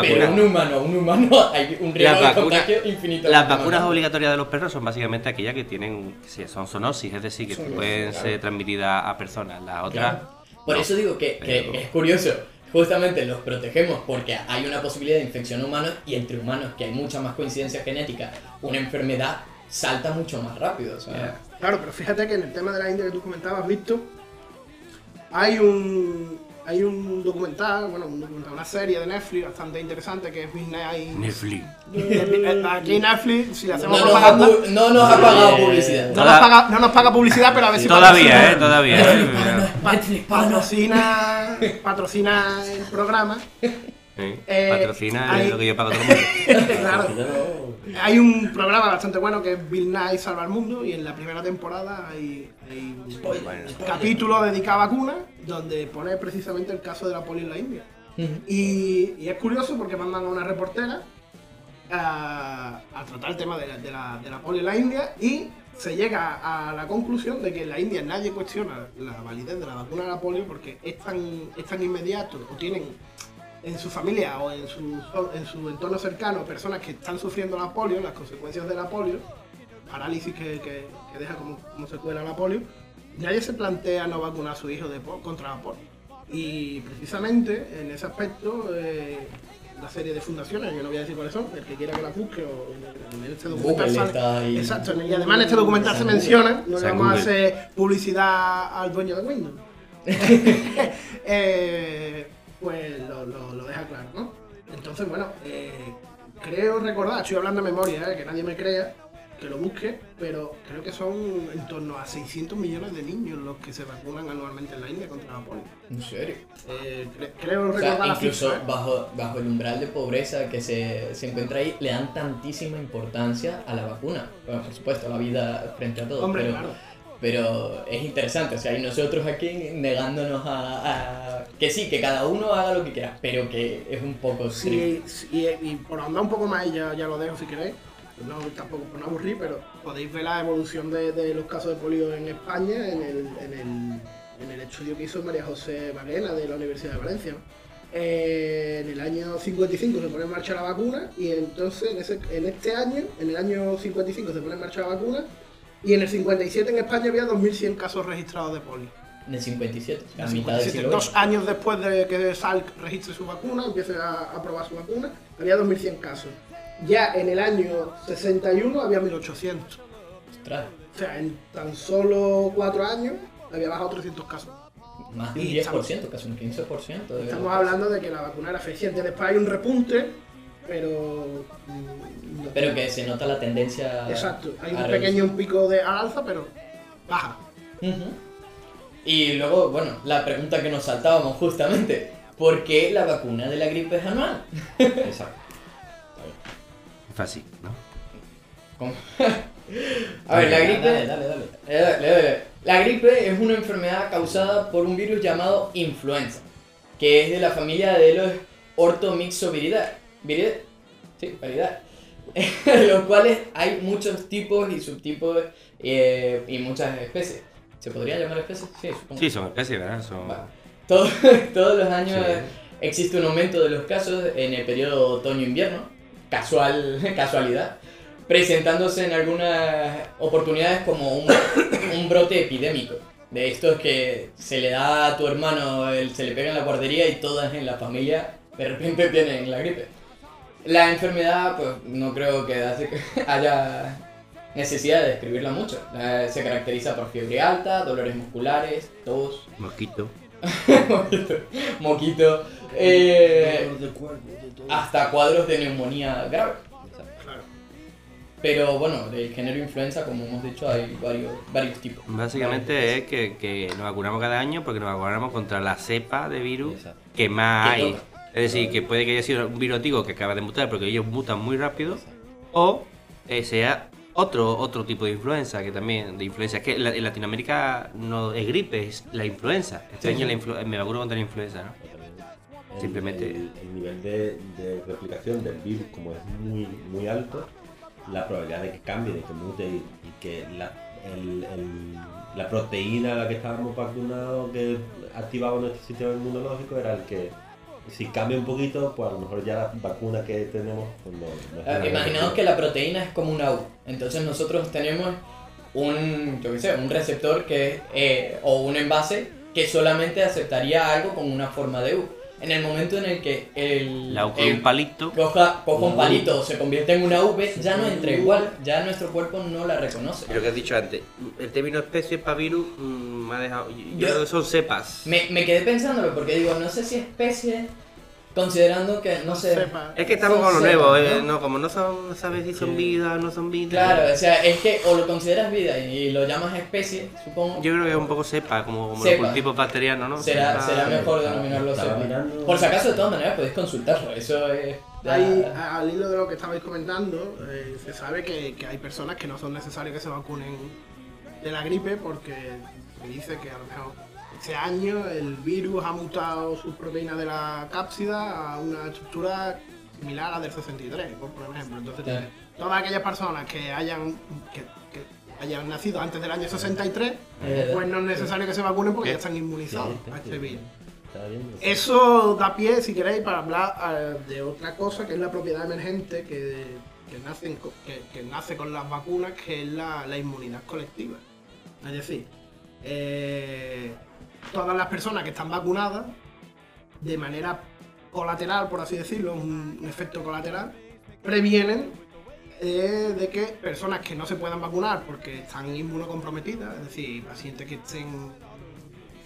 Pero un humano, un humano, (laughs) hay un riesgo de contagio infinito. las vacunas obligatorias de los perros son básicamente aquellas que tienen, que son zoonosis, es decir, que Zoonosis, pueden claro. ser transmitidas a personas. Las otras, Por no. eso digo que, es curioso justamente los protegemos porque hay una posibilidad de infección humana y entre humanos, que hay mucha más coincidencia genética, una enfermedad salta mucho más rápido. o sea, Claro, pero fíjate que en el tema de la India que tú comentabas, Víctor, hay un hay un documental, bueno, un documental, una serie de Netflix bastante interesante que es Midnight. Netflix. Eh, Aquí Netflix, si le no, hacemos ha, propaganda, no nos ha pagado Eh, publicidad. no Toda- nos, paga, no nos paga publicidad, pero a ver si Todavía, eh, todavía. eh. pa- patrocina, patrocina el programa. Sí, Eh, Patrocina hay- es lo que yo pago todo el mundo. (laughs) Claro. Hay un programa bastante bueno que es Bill Nye Salva al Mundo y en la primera temporada hay, hay un Bueno. capítulo dedicado a vacunas donde pone precisamente el caso de la polio en la India. Y, y es curioso porque mandan a una reportera a, a tratar el tema de la, de, la, de la polio en la India y se llega a la conclusión de que en la India nadie cuestiona la validez de la vacuna de la polio porque es tan, es tan inmediato o tienen en su familia o en su, en su entorno cercano personas que están sufriendo la polio, las consecuencias de la polio, parálisis que, que- que deja como, como secuela la polio, nadie se plantea no vacunar a su hijo de, contra la polio. Y precisamente en ese aspecto, eh, la serie de fundaciones, yo no voy a decir cuáles son, el que quiera que la busque o en, este documental Google sale-. Exacto, y además en este documental se menciona, no le vamos a hacer publicidad al dueño de Windows. (laughs) (laughs) Eh, pues lo, lo- lo deja claro, ¿no? Entonces, bueno, eh, creo recordar, estoy hablando de memoria, eh, que nadie me crea, que lo busque, pero creo que son en torno a 600 millones de niños los que se vacunan anualmente en la India contra la polio. ¿En serio? Eh, cre- creo O sea, incluso ¿eh? bajo, bajo el umbral de pobreza que se, se encuentra ahí, le dan tantísima importancia a la vacuna. Bueno, por supuesto, a la vida frente a todo. Hombre, pero, claro. Pero es interesante, o sea, y nosotros aquí negándonos a, a- Que sí, que cada uno haga lo que quiera, pero que es un poco Sí, sí, y, y por andar un poco más, ya, ya lo dejo si queréis, no, tampoco por no aburrir, pero podéis ver la evolución de, de los casos de polio en España en el, en, el, en el estudio que hizo María José Baguena de la Universidad de Valencia. Eh, en el año 55 se pone en marcha la vacuna y entonces en, ese- en este año, en el año 55 se pone en marcha la vacuna y en el 57 en España había 2.100 casos registrados de polio. En el 57, a En mitad del 57, siglo dos años después de que Salk registre su vacuna, empiece a, a probar su vacuna, había 2.100 casos. Ya en el año 61 había 1.800. Ostras, O sea, en tan solo 4 años había bajado 300 casos. más de un Y 10%, estamos- casi un 15%. de- Estamos hablando de que la vacuna era eficiente. Después hay un repunte, pero... no- Pero que se nota la tendencia. Exacto, hay un pequeño pico de al alza, pero baja. Y luego, bueno, la pregunta que nos saltábamos justamente, ¿por qué la vacuna de la gripe es anual? (laughs) Exacto. Fácil, ¿no? ¿Cómo? (laughs) A ver, la gripe... Dale, dale, dale. Eh, dale, dale. La gripe es una enfermedad causada por un virus llamado influenza, que es de la familia de los ortomixoviridae. ¿Viridae? Sí, variedad. (laughs) Los cuales hay muchos tipos y subtipos eh, y muchas especies. ¿Se podría llamar especies? Sí, supongo. Sí, son especies, ¿verdad? Son... Va. Todo- (laughs) todos los años Sí. existe un aumento de los casos en el periodo otoño-invierno, casual, (laughs) casualidad, presentándose en algunas oportunidades como un, (coughs) un brote epidémico. De estos que se le da a tu hermano, se le pega en la guardería y todas en la familia de repente tienen la gripe. La enfermedad, pues no creo que (laughs) haya necesidad de describirla mucho. Eh, se caracteriza por fiebre alta, dolores musculares, tos, Mosquito. (laughs) moquito, eh, Dolor de cuerpo, de todo. hasta cuadros de neumonía grave. Pero bueno, del género influenza, como hemos dicho, hay varios, varios tipos. Básicamente es que, que nos vacunamos cada año porque nos vacunamos contra la cepa de virus Exacto. que más Que hay. toca. Es decir, que puede que haya sido un virus antiguo que acaba de mutar porque ellos mutan muy rápido. O eh, sea otro, otro tipo de influenza, que también, de influenza. Es que en la- en Latinoamérica no es gripe, es la influenza. Este Sí, año sí. la influ- me vacuno contra la influenza, ¿no? El- Simplemente- El, el nivel de, de replicación del virus, como es muy, muy alto, la probabilidad de que cambie, de que mute y, y que la, el- la proteína a la que estábamos vacunados, que activaba nuestro sistema inmunológico, era el que, si cambia un poquito, pues a lo mejor ya la vacuna que tenemos, pues no, Ah, Imaginaos que la proteína es como una U. Entonces nosotros tenemos un, yo qué sé, un receptor que, eh, o un envase que solamente aceptaría algo con una forma de U. En el momento en el que el, La el un palito. coja, coja un palito o se convierte en una V, ya no entra igual, ya nuestro cuerpo no la reconoce. Lo que has dicho antes, el término especie para virus mm, me ha dejado. Yo, Yo- creo que son cepas. Me, me quedé pensándolo porque digo, no sé si especie, considerando que, no sé... Sepa. Es que estamos con lo nuevo, ¿no? eh, ¿no? Como no, son, no sabes si son vida o no son vida. Claro, o sea, es que o lo consideras vida y lo llamas especie, supongo. Yo creo que es un poco cepa, como, los cultivos bacterianos, ¿no? será, será mejor denominarlo estaba cepa. mirando- Por si acaso, de todas maneras, podéis consultarlo. Eso es. Hay, al hilo de lo que estabais comentando, eh, se sabe que, que hay personas que no son necesarios que se vacunen de la gripe porque se dice que a lo mejor este año el virus ha mutado sus proteínas de la cápsida a una estructura similar a la del 63, por ejemplo. Entonces, todas aquellas personas que hayan, que, que hayan nacido antes del año 63, Eh, pues no es necesario que se vacunen porque ¿Qué? ya están inmunizados Sí, a este virus. Eso da pie, si queréis, para hablar eh, de otra cosa que es la propiedad emergente que, que, nacen co- que, que nace con las vacunas, que es la, la inmunidad colectiva. Es decir, eh, todas las personas que están vacunadas, de manera colateral, por así decirlo, un, efecto colateral, previenen eh, de que personas que no se puedan vacunar porque están inmunocomprometidas, es decir, pacientes que estén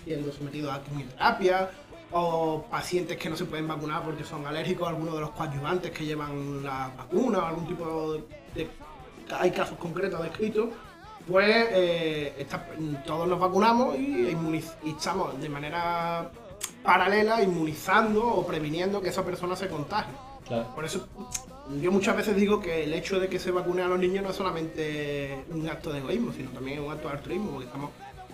siendo sometidos a quimioterapia o pacientes que no se pueden vacunar porque son alérgicos a alguno de los coadyuvantes que llevan la vacuna o algún tipo de... hay casos concretos descritos, pues eh, esta- todos nos vacunamos y, inmuniz- y estamos de manera paralela inmunizando o previniendo que esa persona se contagie. Claro. Por eso yo muchas veces digo que el hecho de que se vacune a los niños no es solamente un acto de egoísmo, sino también un acto de altruismo, porque estamos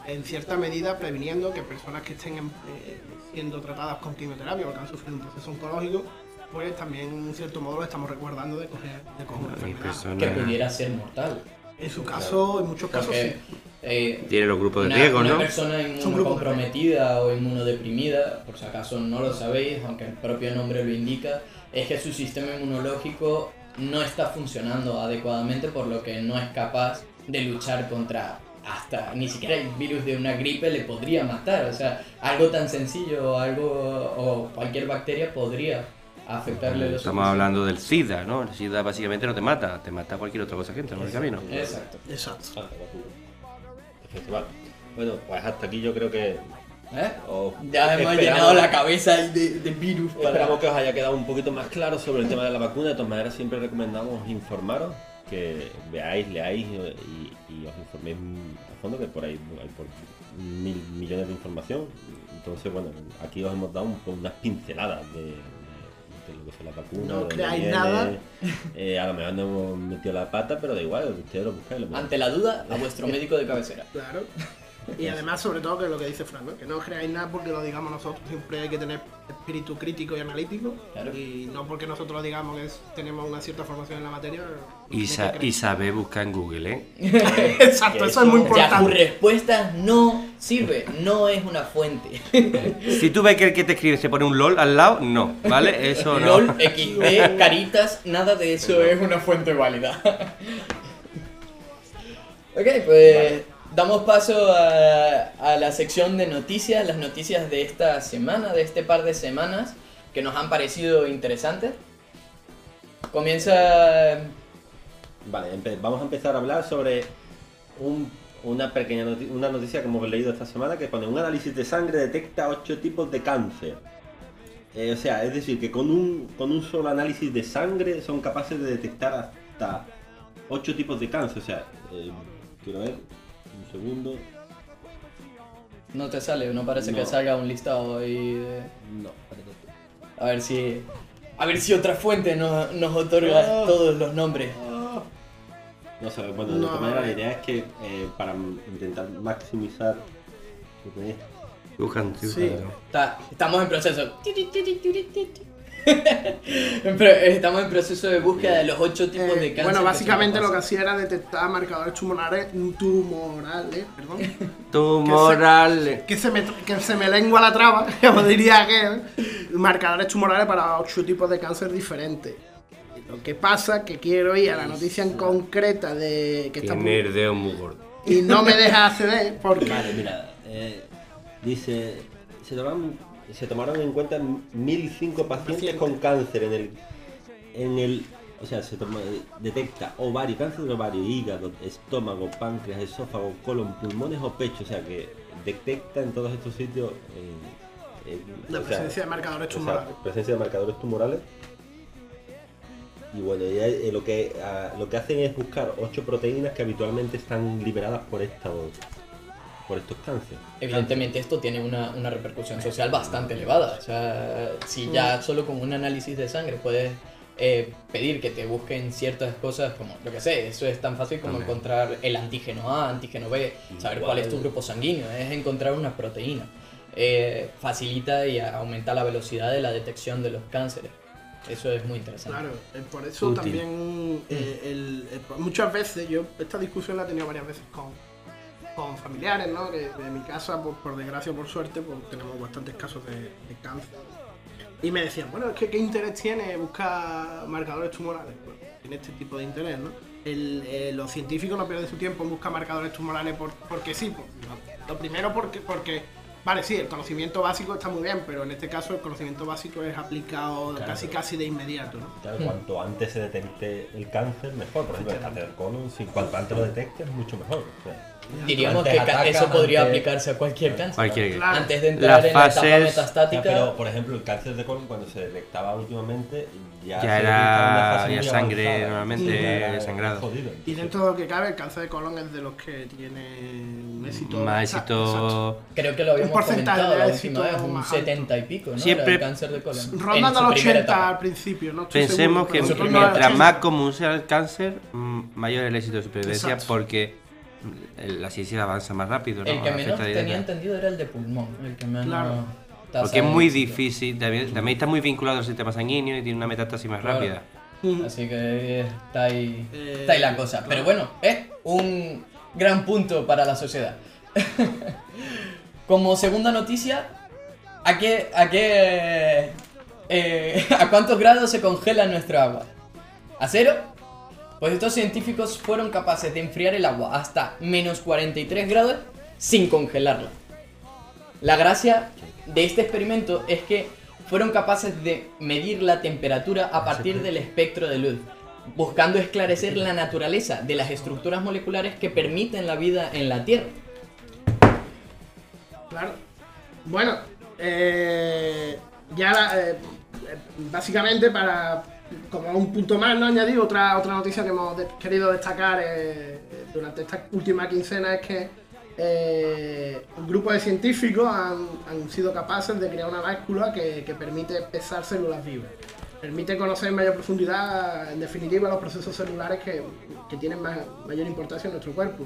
en cierta medida previniendo que personas que estén en- eh, siendo tratadas con quimioterapia o que han sufrido un proceso oncológico, pues también en cierto modo lo estamos resguardando de coger, de coger una enfermedad. Que pudiera ser mortal. En su caso, en muchos casos Porque, sí. eh, Tiene los grupos de una, riesgo, una ¿no? persona grupos de inmunocomprometida o inmunodeprimida, por si acaso no lo sabéis, aunque el propio nombre lo indica, es que su sistema inmunológico no está funcionando adecuadamente, por lo que no es capaz de luchar contra hasta ni siquiera el virus de una gripe le podría matar. O sea, algo tan sencillo algo o cualquier bacteria podría afectarle lo Estamos hablando del SIDA, ¿no? El SIDA básicamente no te mata, te mata cualquier otra cosa que entra en el camino. Exacto. Exacto. Bueno, pues hasta aquí yo creo que ¿Eh? os Ya hemos llenado la cabeza ahí de, de virus para... Esperamos que os haya quedado un poquito más claro sobre el tema de la vacuna. De todas maneras, siempre recomendamos informaros, que veáis, leáis y, y os informéis a fondo, que por ahí hay por mil millones de información. Entonces, bueno, aquí os hemos dado un unas pinceladas de, No creáis viene. nada. Eh, a lo mejor no hemos metido la pata, pero da igual, ustedes lo buscáis. Ante la duda, a vuestro médico de cabecera. Claro. Y además, sobre todo, que es lo que dice Fran, ¿no? que no creáis nada porque lo digamos nosotros, siempre hay que tener espíritu crítico y analítico. Claro. Y no porque nosotros lo digamos que es- tenemos una cierta formación en la materia. Y, sa- y buscar en Google, ¿eh? (laughs) Exacto, eso es muy Ya tu importante. respuesta no sirve, no es una fuente. Si tú ves que el que te escribe se pone un LOL al lado, no, ¿vale? Eso no. LOL, XD, caritas, nada de eso es una fuente válida. ok, pues damos paso a, a la sección de noticias, las noticias de esta semana, de este par de semanas, que nos han parecido interesantes. Comienza... Vale, vamos a empezar a hablar sobre un- una pequeña noti- una noticia que hemos leído esta semana que pone un análisis de sangre detecta ocho tipos de cáncer. Eh, o sea, es decir, que con un, con un solo análisis de sangre son capaces de detectar hasta ocho tipos de cáncer. O sea, eh, quiero ver, un segundo. No te sale, no parece que salga un listado ahí de... No, espérate. A ver si... A ver si otra fuente nos, nos otorga todos los nombres. No sé, bueno, de No, todas maneras la eh. idea es que eh, para intentar maximizar que Buscan, Sí. Está- estamos en proceso. (laughs) Estamos en proceso de búsqueda de los ocho tipos Eh, de cáncer. bueno, que básicamente lo que hacía era detectar marcadores tumorales, tumorales perdón, (laughs) Tumorales. que, se me, que se me lengua la traba, (laughs) como diría que marcadores tumorales para ocho tipos de cáncer diferentes. Lo que pasa que quiero ir a la noticia en concreta de que está Tiene dedo muy gordo. y no me deja acceder porque Vale, mira, eh, dice, se toman se tomaron en cuenta 1005 pacientes con cáncer en el en el o sea, se toma- detecta ovario, cáncer de ovario, hígado, estómago, páncreas, esófago, colon, pulmones o pecho, o sea que detecta en todos estos sitios eh, eh, La o sea, presencia de marcadores o sea, tumorales. presencia de marcadores tumorales. Y bueno, ya, eh, lo que lo que hacen es buscar ocho proteínas que habitualmente están liberadas por esta por estos cánceres. Evidentemente esto tiene una, una repercusión social bastante elevada. O sea, si ya solo con un análisis de sangre puedes eh, pedir que te busquen ciertas cosas como, yo que sé, eso es tan fácil como También. encontrar el antígeno A, antígeno B, saber cuál es tu grupo sanguíneo, es encontrar una proteína. Eh, facilita y aumenta la velocidad de la detección de los cánceres. Eso es muy interesante. Claro, por eso Útil. también eh, el- eh, muchas veces, yo esta discusión la he tenido varias veces con, con familiares, ¿no? Que en mi casa, por, por desgracia o por suerte, pues tenemos bastantes casos de, de cáncer. Y me decían, bueno, es que qué interés tiene buscar marcadores tumorales. Bueno, tiene este tipo de interés, ¿no? El- eh, los científicos no pierden su tiempo en buscar marcadores tumorales por- porque sí. pues, lo, lo primero porque, porque, vale, sí, el conocimiento básico está muy bien, pero en este caso el conocimiento básico es aplicado Claro, casi pero- casi de inmediato, ¿no? Claro, cuanto antes se detecte el cáncer, mejor. Por ejemplo, el cáncer de colon, si cuanto antes lo detectes, mucho mejor. O sea, Diríamos Antes que ataca, eso podría antes- aplicarse a cualquier cáncer. Cualquier- Claro. Antes de entrar Las en la etapa fases- metastática. Ya, pero, por ejemplo, el cáncer de colon, cuando se detectaba últimamente, ya, Ya era- detectaba una fase ya sangre avanzada. normalmente Sí, ya era sangrado. jodido. Y dentro de lo que cabe, el cáncer de colon es de los que tienen éxito. Más exacto, éxito. Creo que lo habíamos Un porcentaje comentado la de última éxito vez, un más 70 y pico, ¿no? Siempre- el cáncer de colon. exacto. En Rondando los primera 80 etapa. al principio, ¿no? Estoy Pensemos seguro, que pero mientras más común sea el cáncer, mm, mayor el éxito de supervivencia Exacto. porque mm, la ciencia avanza más rápido. ¿no? El que menos tenía entendido era el de pulmón, el que menos Claro. Porque es muy difícil, también, también está muy vinculado al sistema sanguíneo y tiene una metástasis más Claro. rápida. Así que está ahí, Eh, está ahí la cosa. Pero bueno, es un gran punto para la sociedad. Como segunda noticia, ¿a qué, a qué, eh, (laughs) a cuántos grados se congela nuestra agua? ¿A cero? Pues estos científicos fueron capaces de enfriar el agua hasta menos 43 grados sin congelarla. La gracia de este experimento es que fueron capaces de medir la temperatura a partir del espectro de luz, buscando esclarecer la naturaleza de las estructuras moleculares que permiten la vida en la Tierra. Claro. Bueno, eh, ya eh, básicamente para como un punto más no añadir otra otra noticia que hemos querido destacar eh, durante esta última quincena es que un grupo de científicos han, sido capaces de crear una báscula que permite pesar células vivas. Permite conocer en mayor profundidad, en definitiva, los procesos celulares que, tienen ma- mayor importancia en nuestro cuerpo.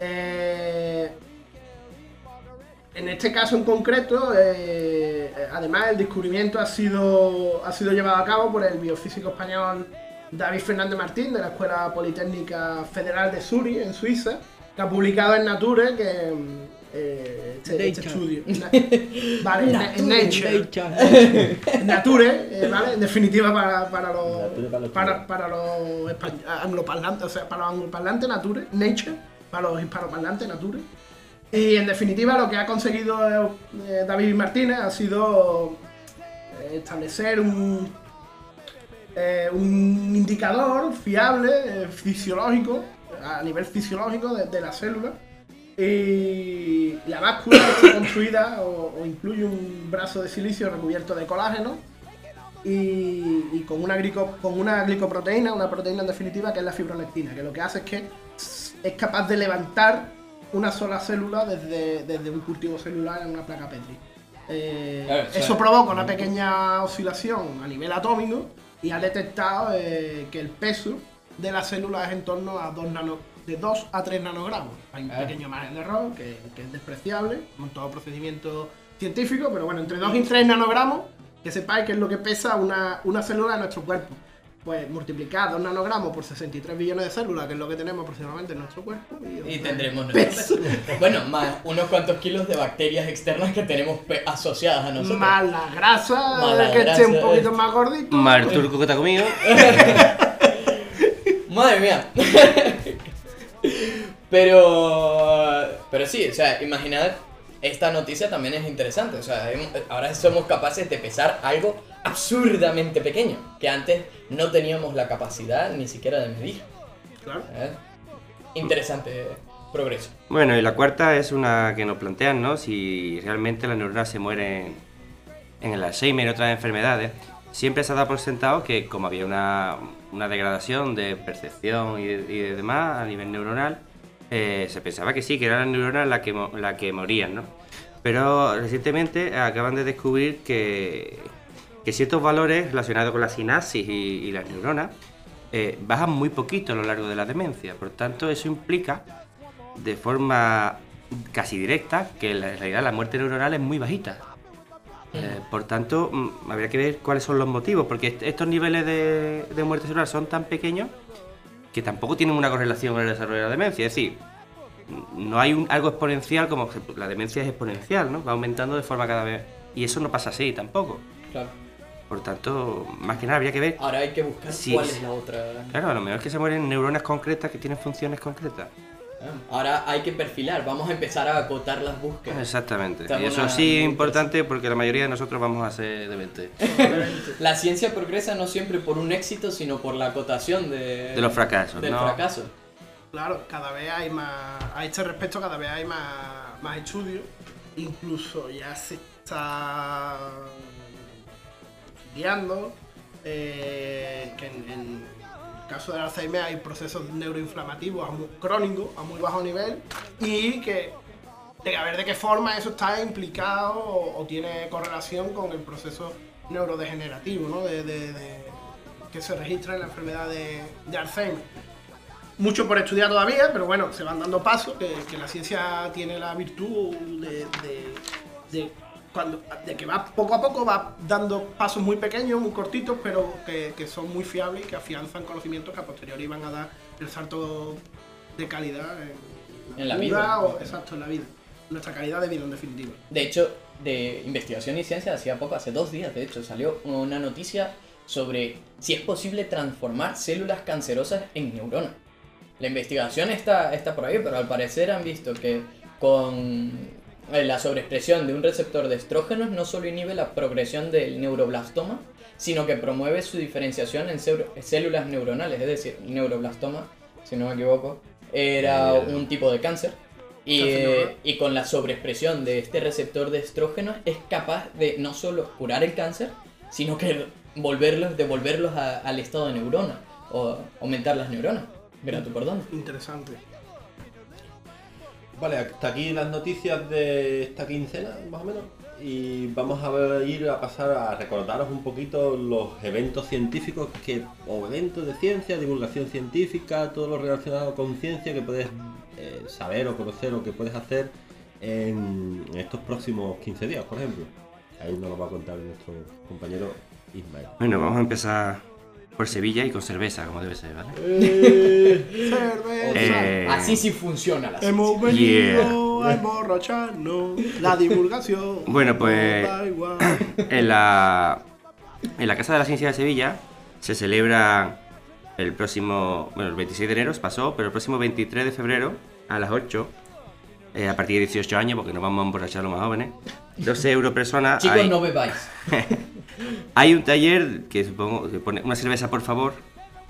Eh, en este caso en concreto, eh, además el descubrimiento ha sido, ha sido llevado a cabo por el biofísico español David Fernández Martín de la Escuela Politécnica Federal de Zurich, en Suiza, que ha publicado en Nature que eh, este, este estudio. Na- (laughs) vale, en- en Nature. Nature, eh, ¿vale? En definitiva para, para los, Nature para los para, angloparlantes, o sea, para los angloparlantes Nature, Nature, para los hispanoparlantes Nature. Y en definitiva lo que ha conseguido eh, David Martínez ha sido establecer un, eh, un indicador fiable, eh, fisiológico, a nivel fisiológico de, de la célula. Y la báscula está (coughs) construida o, o incluye un brazo de silicio recubierto de colágeno y, y con, una glico- con una glicoproteína, una proteína en definitiva que es la fibronectina, que lo que hace es que es capaz de levantar una sola célula desde, desde un cultivo celular en una placa Petri. Eh, Claro, o sea, eso provoca una pequeña oscilación a nivel atómico y ha detectado eh, que el peso de la célula es en torno a 2 nano, de 2 a 3 nanogramos. Hay un Claro. pequeño margen de error que, que es despreciable, como en todo procedimiento científico, pero bueno, entre 2 y 3 nanogramos, que sepáis que es lo que pesa una, una célula de nuestro cuerpo. Pues multiplicar 2 nanogramos por 63 billones de células, que es lo que tenemos aproximadamente en nuestro cuerpo. Y os- tendremos nuestro peso. (laughs) Bueno, más unos cuantos kilos de bacterias externas que tenemos asociadas a nosotros. Más la grasa, Más la que esté un grasa, poquito eh. más gordito. Mal turco que está conmigo. (laughs) Madre mía. (laughs) pero. Pero sí, o sea, imaginad esta noticia también es interesante. O sea, ahora somos capaces de pesar algo absurdamente pequeño, que antes no teníamos la capacidad ni siquiera de medir. Claro. ¿eh? Interesante progreso. Bueno, y la cuarta es una que nos plantean, ¿no? Si realmente las neuronas se mueren en el Alzheimer y otras enfermedades. Siempre se ha dado por sentado que como había una, una degradación de percepción y de, y de demás a nivel neuronal, eh, se pensaba que sí, que eran las neuronas las que, las que morían, ¿no? Pero recientemente acaban de descubrir que, que ciertos valores relacionados con la sinapsis y, y las neuronas eh, bajan muy poquito a lo largo de la demencia. Por tanto, eso implica de forma casi directa que la- en realidad la muerte neuronal es muy bajita. Eh, por tanto, mm, habría que ver cuáles son los motivos, porque est- estos niveles de, de muerte cerebral son tan pequeños que tampoco tienen una correlación con el desarrollo de la demencia. Es decir, no hay un- algo exponencial como la demencia es exponencial, ¿no? Va aumentando de forma cada vez. Y eso no pasa así tampoco. Claro. Por tanto, más que nada habría que ver. Ahora hay que buscar cuál es la otra. Claro, a lo mejor es que se mueren neuronas concretas que tienen funciones concretas. Ah, Ahora hay que perfilar, vamos a empezar a acotar las búsquedas. Exactamente. Estamos Y eso sí es importante porque la mayoría de nosotros vamos a ser demente. (laughs) La ciencia progresa no siempre por un éxito, sino por la acotación de, De los fracasos, del ¿no? fracaso. Claro, cada vez hay más. A este respecto, cada vez hay más, más estudios. Incluso ya se está guiando eh, que en, en caso del Alzheimer hay procesos neuroinflamativos a muy- crónicos a muy bajo nivel y que de a ver de qué forma eso está implicado o, tiene correlación con el proceso neurodegenerativo ¿no? de, que se registra en la enfermedad de, Alzheimer mucho por estudiar todavía, pero bueno, se van dando pasos, que, la ciencia tiene la virtud de cuando, de que va poco a poco, va dando pasos muy pequeños, muy cortitos, pero que, que son muy fiables y que afianzan conocimientos que a posteriori van a dar el salto de calidad en, En la vida. o- exacto, en la vida. Nuestra calidad de vida, en definitiva. De hecho, de investigación y ciencia, hacía poco, hace dos días, de hecho, salió una noticia sobre si es posible transformar células cancerosas en neuronas. La investigación está, está por ahí, pero al parecer han visto que con la sobreexpresión de un receptor de estrógenos no solo inhibe la progresión del neuroblastoma, sino que promueve su diferenciación en células neuronales, es decir, el neuroblastoma, si no me equivoco, era un tipo de cáncer. Y, eh, y con la sobreexpresión de este receptor de estrógenos es capaz de no solo curar el cáncer, sino que volverlos, devolverlos a- al estado de neurona o aumentar las neuronas. Mira tú por dónde. Interesante. Vale, hasta aquí las noticias de esta quincena, más o menos. Y vamos a ir a pasar a recordaros un poquito los eventos científicos que, o eventos de ciencia, divulgación científica, todo lo relacionado con ciencia que puedes eh, saber o conocer o que puedes hacer en, en estos próximos 15 días, por ejemplo. Ahí nos lo va a contar nuestro compañero Ismael. Bueno, vamos a empezar por Sevilla y con cerveza, como debe ser, ¿vale? Cerveza. Eh, Así sí funciona la ciencia. Hemos venido a emborracharnos. La (laughs) divulgación. Bueno, pues-. (coughs) En la, en la Casa de la Ciencia de Sevilla se celebra el próximo, bueno, el 26 de enero pasó, pero el próximo 23 de febrero a las 8, eh, a partir de 18 años, porque nos vamos a emborrachar los más jóvenes, 12 euros persona. (laughs) Chicos, hay, no bebáis. (laughs) hay un taller que supongo que pone una cerveza por favor,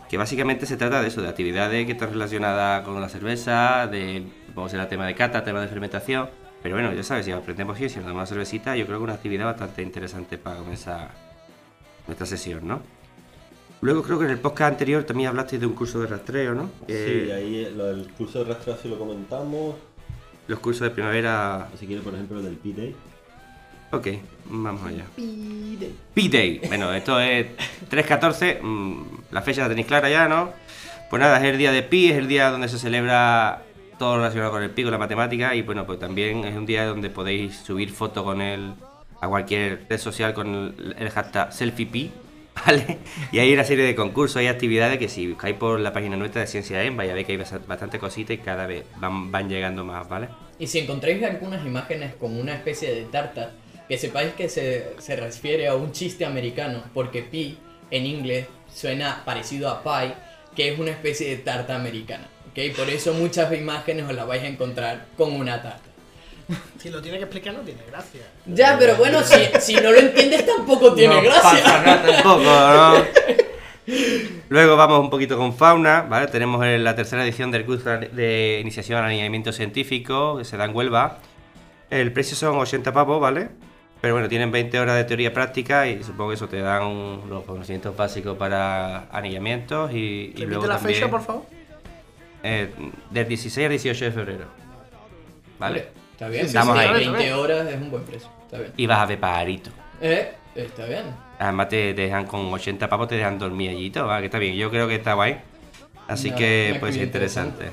que básicamente se trata de eso, de actividades que están relacionadas con la cerveza, de, supongo que será tema de cata, tema de fermentación. Pero bueno, ya sabes, si aprendemos ciencia, nos damos una cervecita, yo creo que es una actividad bastante interesante para comenzar nuestra sesión, ¿no? Luego creo que en el podcast anterior también hablaste de un curso de rastreo, ¿no? Sí, Eh, ahí lo del curso de rastreo sí lo comentamos. Los cursos de primavera... Si quieres, por ejemplo, el del P-Day. Ok, vamos allá. P-Day. Bueno, esto es 3.14, mm, la fecha la tenéis clara ya, ¿no? Pues nada, es el día de Pi, es el día donde se celebra todo relacionado con el Pi, con la matemática, y bueno, pues también es un día donde podéis subir fotos con él a cualquier red social con el, el hashtag SelfiePi, (laughs) ¿vale? Y hay una serie de concursos y actividades que si buscáis por la página nuestra de Ciencia En, vaya a ver que hay bast- bastante cositas y cada vez van, van llegando más, ¿vale? Y si encontráis algunas imágenes como una especie de tarta, que sepáis que se, se refiere a un chiste americano, porque pi en inglés suena parecido a pie, que es una especie de tarta americana. ¿ok? Por eso muchas imágenes os las vais a encontrar con una tarta. (laughs) Si lo tiene que explicar, no tiene gracia. Ya, pero bueno, si, si no lo entiendes tampoco tiene no gracia. pasa nada tampoco, ¿no? (laughs) Luego vamos un poquito con fauna, ¿vale? Tenemos la tercera edición del curso de iniciación al alineamiento científico que se da en Huelva. El precio son 80 pavos, ¿vale? Pero bueno, tienen 20 horas de teoría práctica y supongo que eso te dan un- los conocimientos básicos para anillamientos y, y luego la también, fecha, por favor. eh, del 16 al 18 de febrero. ¿Vale? Está bien, Sí, sí, Estamos sí, ahí. 20 horas es un buen precio. Está bien. Y vas a ver pajaritos. Eh, está bien. Además te, dejan con 80 pavos, te dejan dormir allí y todo, ¿vale? que está bien. Yo creo que está guay. Así No, que puede ser bien, interesante.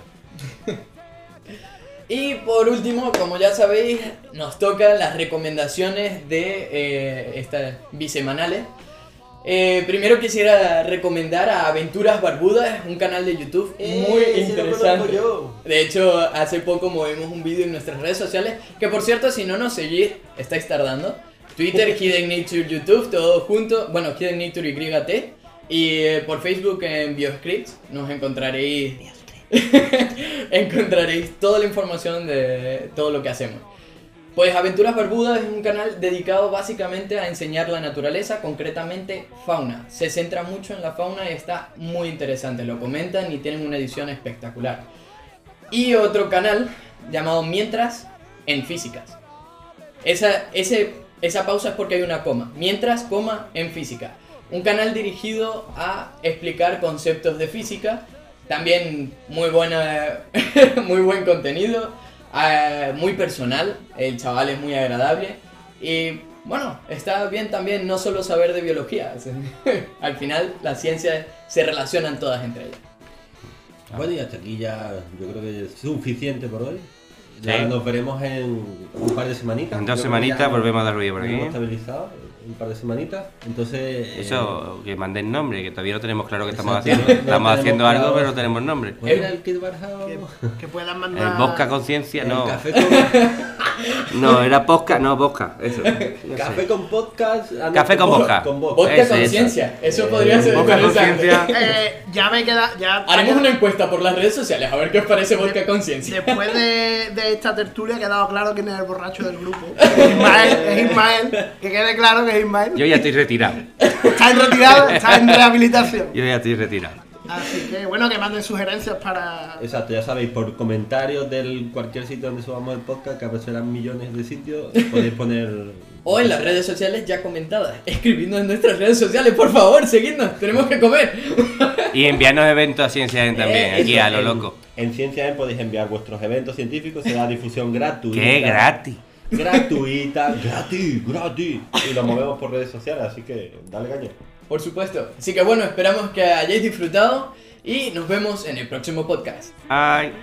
Y por último, como ya sabéis, nos tocan las recomendaciones de eh, estas bisemanales. Eh, primero quisiera recomendar a Aventuras Barbudas, un canal de YouTube muy interesante. De hecho, hace poco movimos un vídeo en nuestras redes sociales, que por cierto, si no nos seguís, estáis tardando. Twitter, (laughs) Hidden Nature, YouTube, todo junto. Bueno, Hidden Nature YT. Y eh, por Facebook en Bioscripts nos encontraréis (laughs) encontraréis toda la información de todo lo que hacemos. Pues Aventuras Barbudas es un canal dedicado básicamente a enseñar la naturaleza, concretamente fauna. Se centra mucho en la fauna y está muy interesante. Lo comentan y tienen una edición espectacular. Y otro canal llamado Mientras en Físicas. Esa, esa pausa es porque hay una coma. Mientras, coma, en física. Un canal dirigido a explicar conceptos de física. También muy, buena, (laughs) muy buen contenido. eh, muy personal. El chaval es muy agradable. Y bueno, está bien también no solo saber de biología. (laughs) Al final las ciencias se relacionan todas entre ellas. Bueno, y hasta aquí ya yo creo que es suficiente por hoy. Ya Sí. nos veremos en un par de semanitas. En dos semanitas volvemos a dar ruido por aquí. hemos estabilizado un par de semanitas. Entonces. eh, Eso, que manden nombre, que todavía no tenemos claro qué estamos Exacto, haciendo. no- estamos haciendo claro. algo, pero no tenemos nombre. ¿cuál era el Kid Barhouse? Que, que puedan mandar. El Bosca Conciencia, no. café (laughs) con, No, era Posca, no, Bosca. Eso. No (laughs) sé. café con podcast. ah, no, Café con vodka. Con Ese, conciencia, eso Eh, podría ser Bosca. Conciencia. (laughs) Eh, ya me queda. Ya, Haremos una encuesta por las redes sociales a ver qué os parece Vodka Conciencia. Después de, de esta tertulia ha quedado claro quién es el borracho del grupo. Es Ismael, es Ismael. Que quede claro que Ismael. Yo ya estoy retirado. Está en retirado, está en rehabilitación. Yo ya estoy retirado. Así que bueno, que manden sugerencias para. Exacto, ya sabéis, por comentarios del cualquier sitio donde subamos el podcast, que aparecerán millones de sitios, podéis poner. O en las redes sociales ya comentadas. Escribidnos en nuestras redes sociales, por favor, seguidnos, tenemos que comer. Y enviarnos eventos a Ciencia Gen también, Eh, aquí a lo En- loco. En Ciencia En podéis enviar vuestros eventos científicos, se da difusión gratuita. ¡Qué gratis! gratuita, gratis, gratis. Y lo movemos por redes sociales, así que dale caña. Por supuesto. Así que bueno, esperamos que hayáis disfrutado y nos vemos en el próximo podcast. Bye.